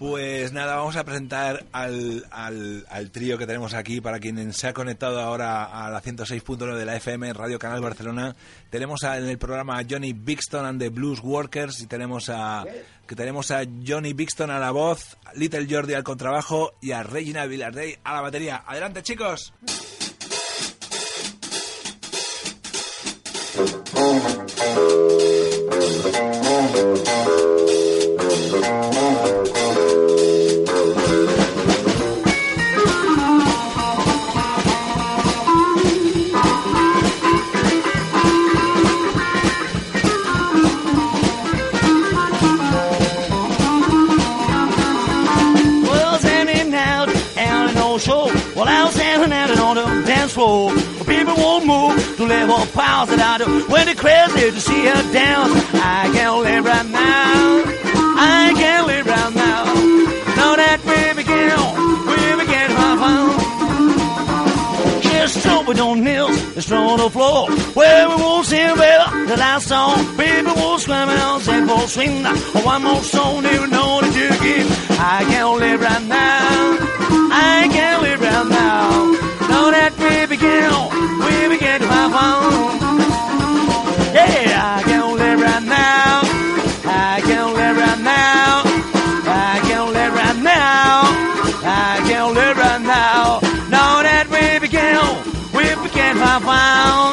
Pues nada, vamos a presentar al, al, al trío que tenemos aquí para quien se ha conectado ahora a la 106.9 de la FM, Radio Canal Barcelona. Tenemos en el programa a Johnny Bixton and the Blues Workers y tenemos a que tenemos a Johnny Bixton a la voz, Little Jordi al contrabajo y a Regina Villardey a la batería. Adelante, chicos. I the crazy to see her dance, I can't live right now. I can't live right now. Know that we begin, we begin my fun. Just it on nails, it's thrown on the floor. Where we won't sing better the last song. People won't scream out, sing for swing. One more song, you know that you give. I can't live right now. Begin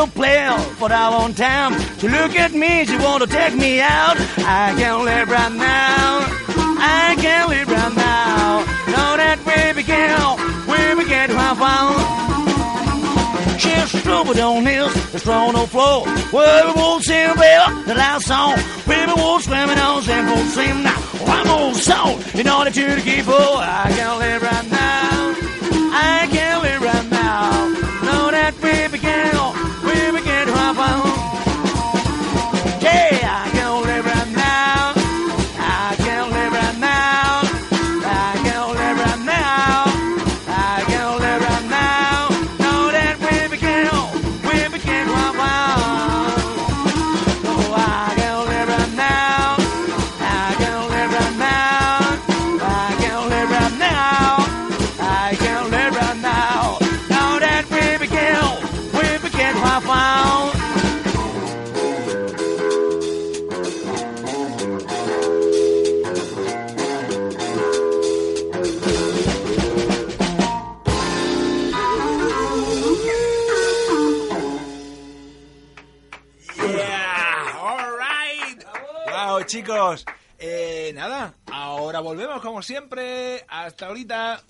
still playing for our own time. To look at me, she want to take me out. I can't live right now. I can't live right now. Know that we begin, we begin to have fun. She's trouble on hills, it's thrown on floor. Well, we won't sing better the last song. People won't scream and on sing for sing now. One more song in order to keep up. I can't live right now. Chicos. Eh, nada, ahora volvemos como siempre. Hasta ahorita.